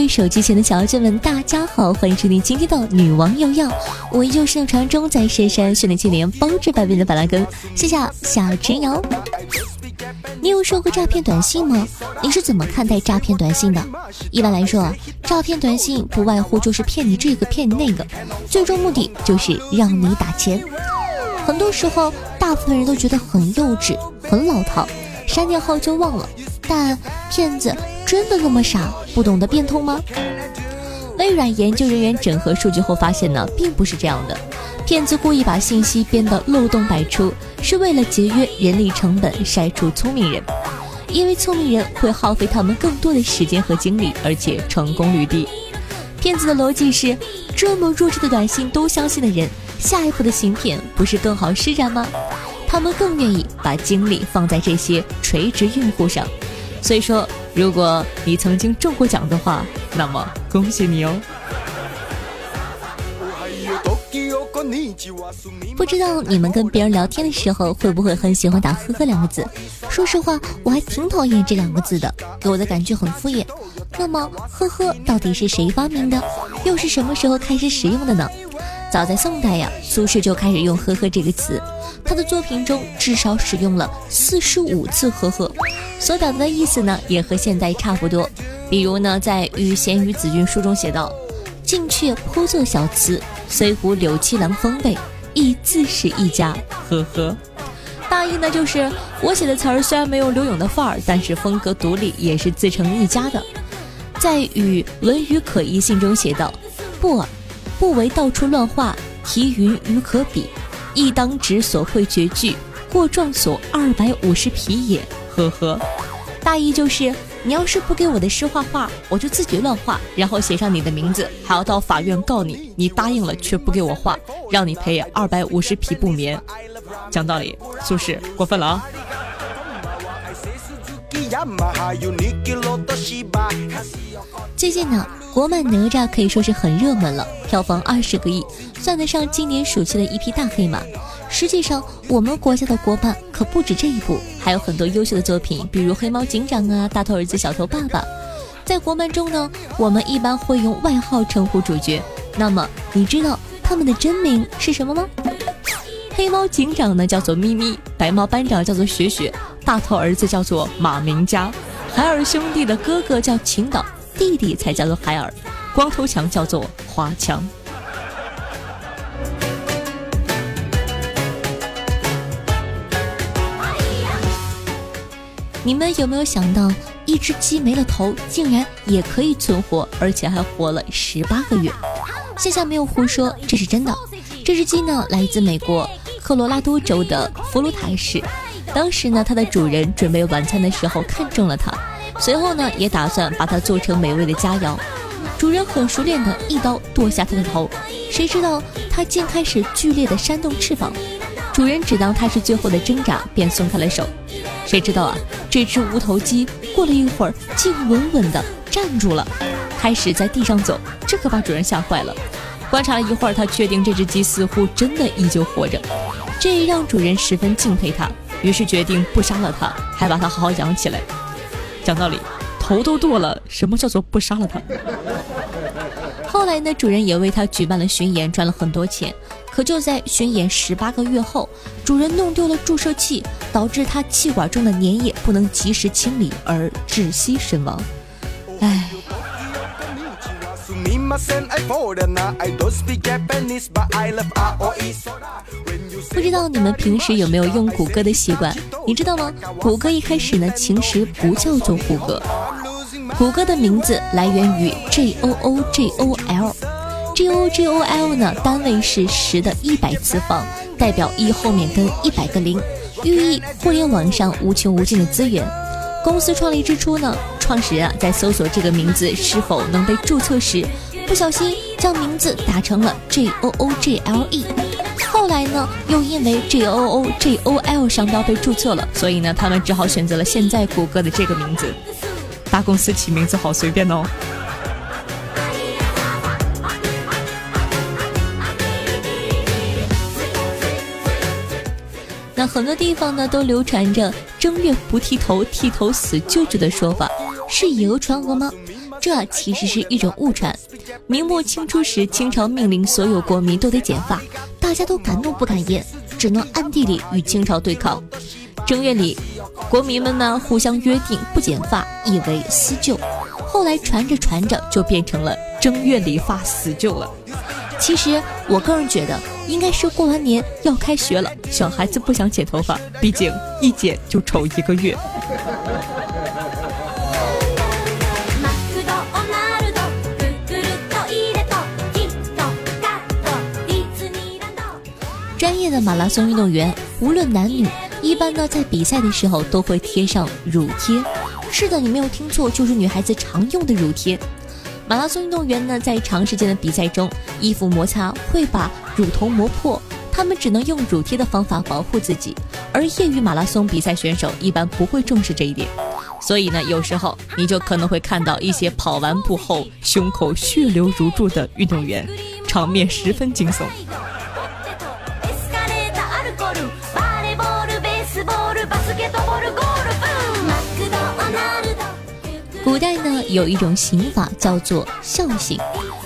位手机前的小妖精们，大家好，欢迎收听今天的女王又要，我依旧是那传说中在深山训练千年、包治百病的板蓝根，谢谢小陈瑶。你有收过诈骗短信吗？你是怎么看待诈骗短信的？一般来说啊，诈骗短信不外乎就是骗你这个骗你那个，最终目的就是让你打钱。很多时候，大部分人都觉得很幼稚、很老套，删掉后就忘了。但骗子真的那么傻，不懂得变通吗？微软研究人员整合数据后发现呢，并不是这样的。骗子故意把信息编得漏洞百出，是为了节约人力成本，筛出聪明人。因为聪明人会耗费他们更多的时间和精力，而且成功率低。骗子的逻辑是：这么弱智的短信都相信的人，下一步的行骗不是更好施展吗？他们更愿意把精力放在这些垂直用户上。所以说，如果你曾经中过奖的话，那么恭喜你哦。不知道你们跟别人聊天的时候会不会很喜欢打“呵呵”两个字？说实话，我还挺讨厌这两个字的，给我的感觉很敷衍。那么，“呵呵”到底是谁发明的？又是什么时候开始使用的呢？早在宋代呀，苏轼就开始用“呵呵”这个词，他的作品中至少使用了四十五次“呵呵”，所表达的意思呢，也和现代差不多。比如呢，在《与贤与子君书》中写道：“近却颇作小词，虽无柳七郎风味，亦自是一家。”呵呵，大意呢就是我写的词儿虽然没有柳永的范儿，但是风格独立，也是自成一家的。在《与论语可疑信》中写道：“不尔。”不为到处乱画，题云与可比，亦当指所会绝句，过状所二百五十匹也。呵呵，大意就是你要是不给我的诗画画，我就自己乱画，然后写上你的名字，还要到法院告你。你答应了却不给我画，让你赔二百五十匹不眠。讲道理，苏轼过分了啊！最近呢？国漫哪吒可以说是很热门了，票房二十个亿，算得上今年暑期的一匹大黑马。实际上，我们国家的国漫可不止这一部，还有很多优秀的作品，比如《黑猫警长》啊，《大头儿子小头爸爸》。在国漫中呢，我们一般会用外号称呼主角。那么，你知道他们的真名是什么吗？黑猫警长呢叫做咪咪，白猫班长叫做雪雪，大头儿子叫做马明佳，海尔兄弟的哥哥叫秦导。弟弟才叫做海尔，光头强叫做华强。你们有没有想到，一只鸡没了头，竟然也可以存活，而且还活了十八个月？现下没有胡说，这是真的。这只鸡呢，来自美国科罗拉多州的弗鲁塔市。当时呢，它的主人准备晚餐的时候看中了它。随后呢，也打算把它做成美味的佳肴。主人很熟练的一刀剁下它的头，谁知道它竟开始剧烈的扇动翅膀。主人只当它是最后的挣扎，便松开了手。谁知道啊，这只无头鸡过了一会儿，竟稳稳的站住了，开始在地上走。这可把主人吓坏了。观察了一会儿，他确定这只鸡似乎真的依旧活着，这让主人十分敬佩它，于是决定不杀了它，还把它好好养起来。讲道理，头都剁了，什么叫做不杀了他？后来呢，主人也为他举办了巡演，赚了很多钱。可就在巡演十八个月后，主人弄丢了注射器，导致他气管中的粘液不能及时清理，而窒息身亡。唉。不知道你们平时有没有用谷歌的习惯？你知道吗？谷歌一开始呢，其实不叫做谷歌。谷歌的名字来源于 G O O G O L，G O G O L 呢，单位是十的一百次方，代表一后面跟一百个零，寓意互联网上无穷无尽的资源。公司创立之初呢，创始人啊在搜索这个名字是否能被注册时。不小心将名字打成了 J O O J L E。后来呢，又因为 J O O J O L 商标被注册了，所以呢，他们只好选择了现在谷歌的这个名字。大公司起名字好随便哦。那很多地方呢都流传着正月不剃头，剃头死舅舅的说法，是以讹传讹吗？这其实是一种误传。明末清初时，清朝命令所有国民都得剪发，大家都敢怒不敢言，只能暗地里与清朝对抗。正月里，国民们呢互相约定不剪发，以为思旧。后来传着传着，就变成了正月里发死旧了。其实我个人觉得，应该是过完年要开学了，小孩子不想剪头发，毕竟一剪就丑一个月。的马拉松运动员，无论男女，一般呢在比赛的时候都会贴上乳贴。是的，你没有听错，就是女孩子常用的乳贴。马拉松运动员呢，在长时间的比赛中，衣服摩擦会把乳头磨破，他们只能用乳贴的方法保护自己。而业余马拉松比赛选手一般不会重视这一点，所以呢，有时候你就可能会看到一些跑完步后胸口血流如注的运动员，场面十分惊悚。古代呢，有一种刑法叫做孝刑。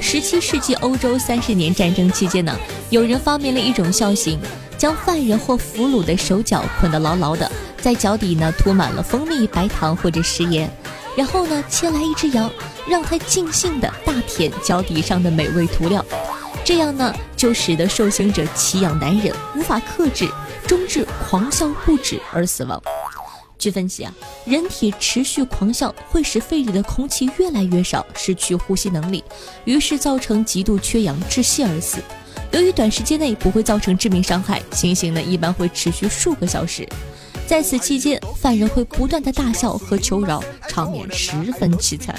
十七世纪欧洲三十年战争期间呢，有人发明了一种孝刑，将犯人或俘虏的手脚捆得牢牢的，在脚底呢涂满了蜂蜜、白糖或者食盐，然后呢牵来一只羊，让它尽兴的大舔脚底上的美味涂料，这样呢就使得受刑者奇痒难忍，无法克制，终至狂笑不止而死亡。据分析啊，人体持续狂笑会使肺里的空气越来越少，失去呼吸能力，于是造成极度缺氧窒息而死。由于短时间内不会造成致命伤害，情形呢一般会持续数个小时。在此期间，犯人会不断的大笑和求饶，场面十分凄惨。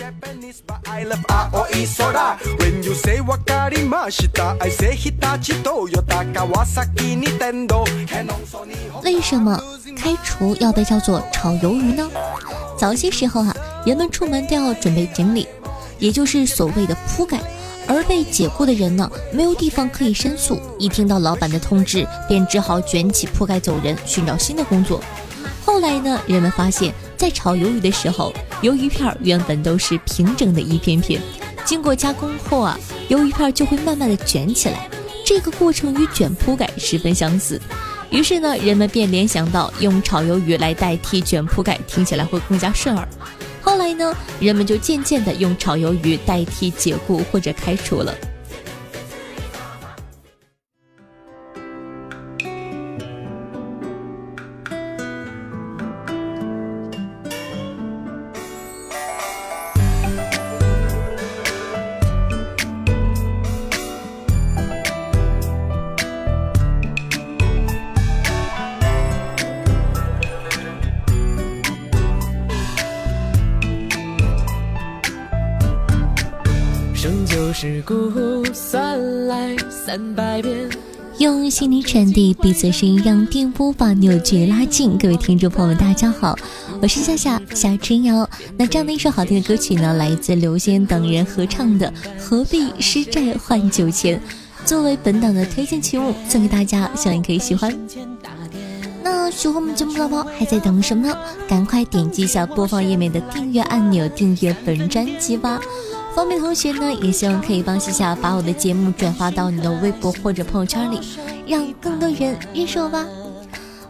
为什么开除要被叫做炒鱿鱼呢？早些时候啊，人们出门都要准备行李，也就是所谓的铺盖。而被解雇的人呢，没有地方可以申诉，一听到老板的通知，便只好卷起铺盖走人，寻找新的工作。后来呢，人们发现，在炒鱿鱼的时候，鱿鱼片原本都是平整的一片片，经过加工后啊，鱿鱼片就会慢慢的卷起来，这个过程与卷铺盖十分相似。于是呢，人们便联想到用炒鱿鱼来代替卷铺盖，听起来会更加顺耳。后来呢，人们就渐渐的用炒鱿鱼代替解雇或者开除了。用心灵传递彼此声音，让电波把扭距拉近。各位听众朋友们，大家好，我是夏夏夏春瑶。那这样的一首好听的歌曲呢，来自刘谦等人合唱的《何必失债换酒钱》，作为本档的推荐曲目送给大家，希望你可以喜欢。那喜欢我们节目的宝宝还在等什么呢？赶快点击一下播放页面的订阅按钮，订阅本专辑吧。方便同学呢，也希望可以帮西夏把我的节目转发到你的微博或者朋友圈里，让更多人认识我吧。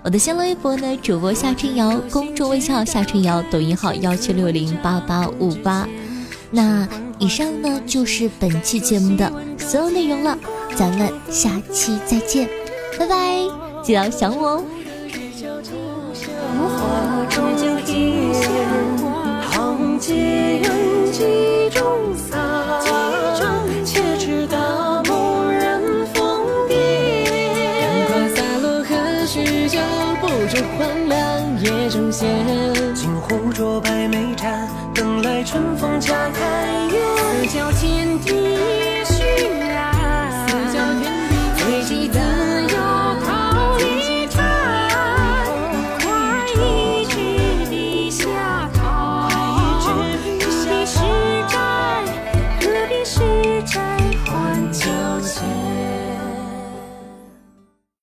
我的新浪微博呢，主播夏春瑶，公众微信号夏春瑶，抖音号幺七六零八八五八。那以上呢就是本期节目的所有内容了，咱们下期再见，拜拜，记得想我哦。